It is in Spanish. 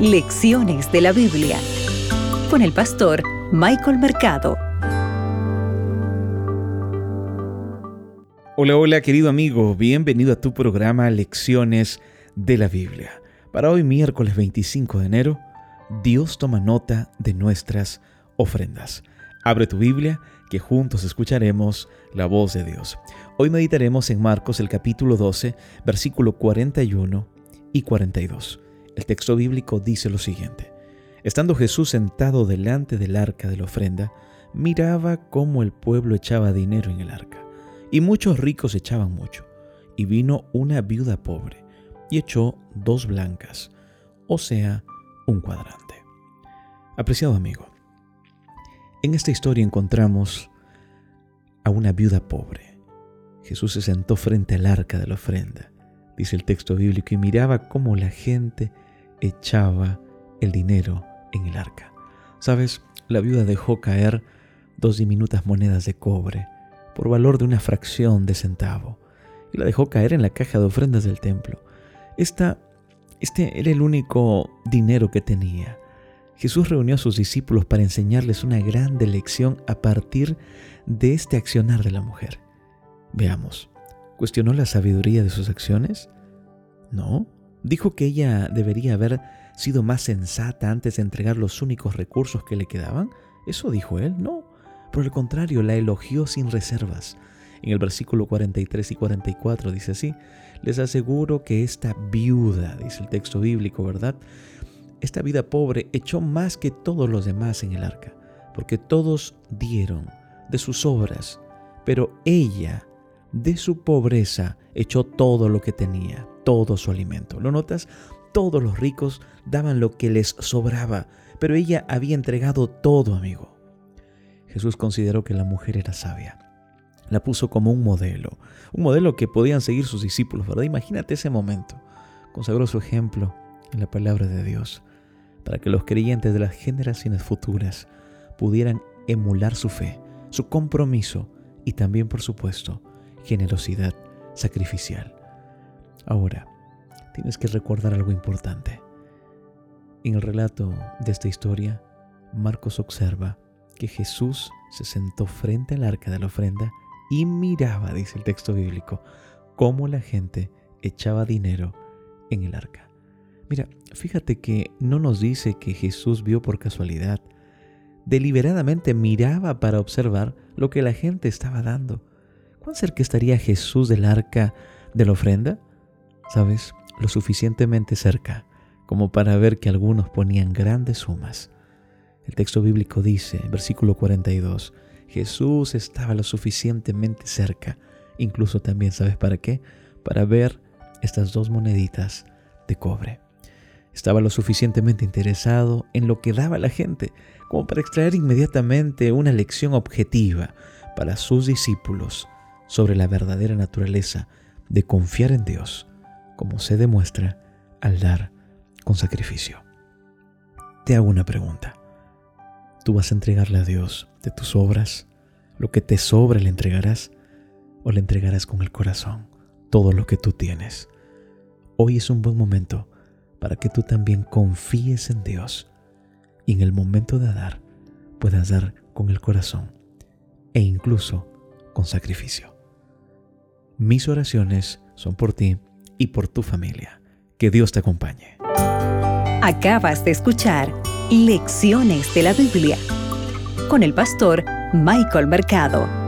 Lecciones de la Biblia con el pastor Michael Mercado. Hola, hola querido amigo, bienvenido a tu programa Lecciones de la Biblia. Para hoy miércoles 25 de enero, Dios toma nota de nuestras ofrendas. Abre tu Biblia que juntos escucharemos la voz de Dios. Hoy meditaremos en Marcos el capítulo 12, versículo 41 y 42. El texto bíblico dice lo siguiente. Estando Jesús sentado delante del arca de la ofrenda, miraba cómo el pueblo echaba dinero en el arca, y muchos ricos echaban mucho. Y vino una viuda pobre, y echó dos blancas, o sea, un cuadrante. Apreciado amigo, en esta historia encontramos a una viuda pobre. Jesús se sentó frente al arca de la ofrenda, dice el texto bíblico, y miraba cómo la gente echaba el dinero en el arca. Sabes, la viuda dejó caer dos diminutas monedas de cobre por valor de una fracción de centavo y la dejó caer en la caja de ofrendas del templo. Esta, este era el único dinero que tenía. Jesús reunió a sus discípulos para enseñarles una grande lección a partir de este accionar de la mujer. Veamos, ¿cuestionó la sabiduría de sus acciones? No, Dijo que ella debería haber sido más sensata antes de entregar los únicos recursos que le quedaban. ¿Eso dijo él? No. Por el contrario, la elogió sin reservas. En el versículo 43 y 44 dice así, les aseguro que esta viuda, dice el texto bíblico, ¿verdad? Esta vida pobre echó más que todos los demás en el arca, porque todos dieron de sus obras, pero ella, de su pobreza, echó todo lo que tenía todo su alimento. ¿Lo notas? Todos los ricos daban lo que les sobraba, pero ella había entregado todo, amigo. Jesús consideró que la mujer era sabia. La puso como un modelo, un modelo que podían seguir sus discípulos, ¿verdad? Imagínate ese momento. Consagró su ejemplo en la palabra de Dios, para que los creyentes de las generaciones futuras pudieran emular su fe, su compromiso y también, por supuesto, generosidad sacrificial. Ahora, tienes que recordar algo importante. En el relato de esta historia, Marcos observa que Jesús se sentó frente al arca de la ofrenda y miraba, dice el texto bíblico, cómo la gente echaba dinero en el arca. Mira, fíjate que no nos dice que Jesús vio por casualidad. Deliberadamente miraba para observar lo que la gente estaba dando. ¿Cuán cerca estaría Jesús del arca de la ofrenda? ¿sabes? Lo suficientemente cerca como para ver que algunos ponían grandes sumas. El texto bíblico dice, versículo 42, Jesús estaba lo suficientemente cerca, incluso también, ¿sabes para qué? Para ver estas dos moneditas de cobre. Estaba lo suficientemente interesado en lo que daba la gente, como para extraer inmediatamente una lección objetiva para sus discípulos sobre la verdadera naturaleza de confiar en Dios como se demuestra al dar con sacrificio. Te hago una pregunta. ¿Tú vas a entregarle a Dios de tus obras? ¿Lo que te sobra le entregarás? ¿O le entregarás con el corazón todo lo que tú tienes? Hoy es un buen momento para que tú también confíes en Dios y en el momento de dar puedas dar con el corazón e incluso con sacrificio. Mis oraciones son por ti y por tu familia. Que Dios te acompañe. Acabas de escuchar Lecciones de la Biblia con el pastor Michael Mercado.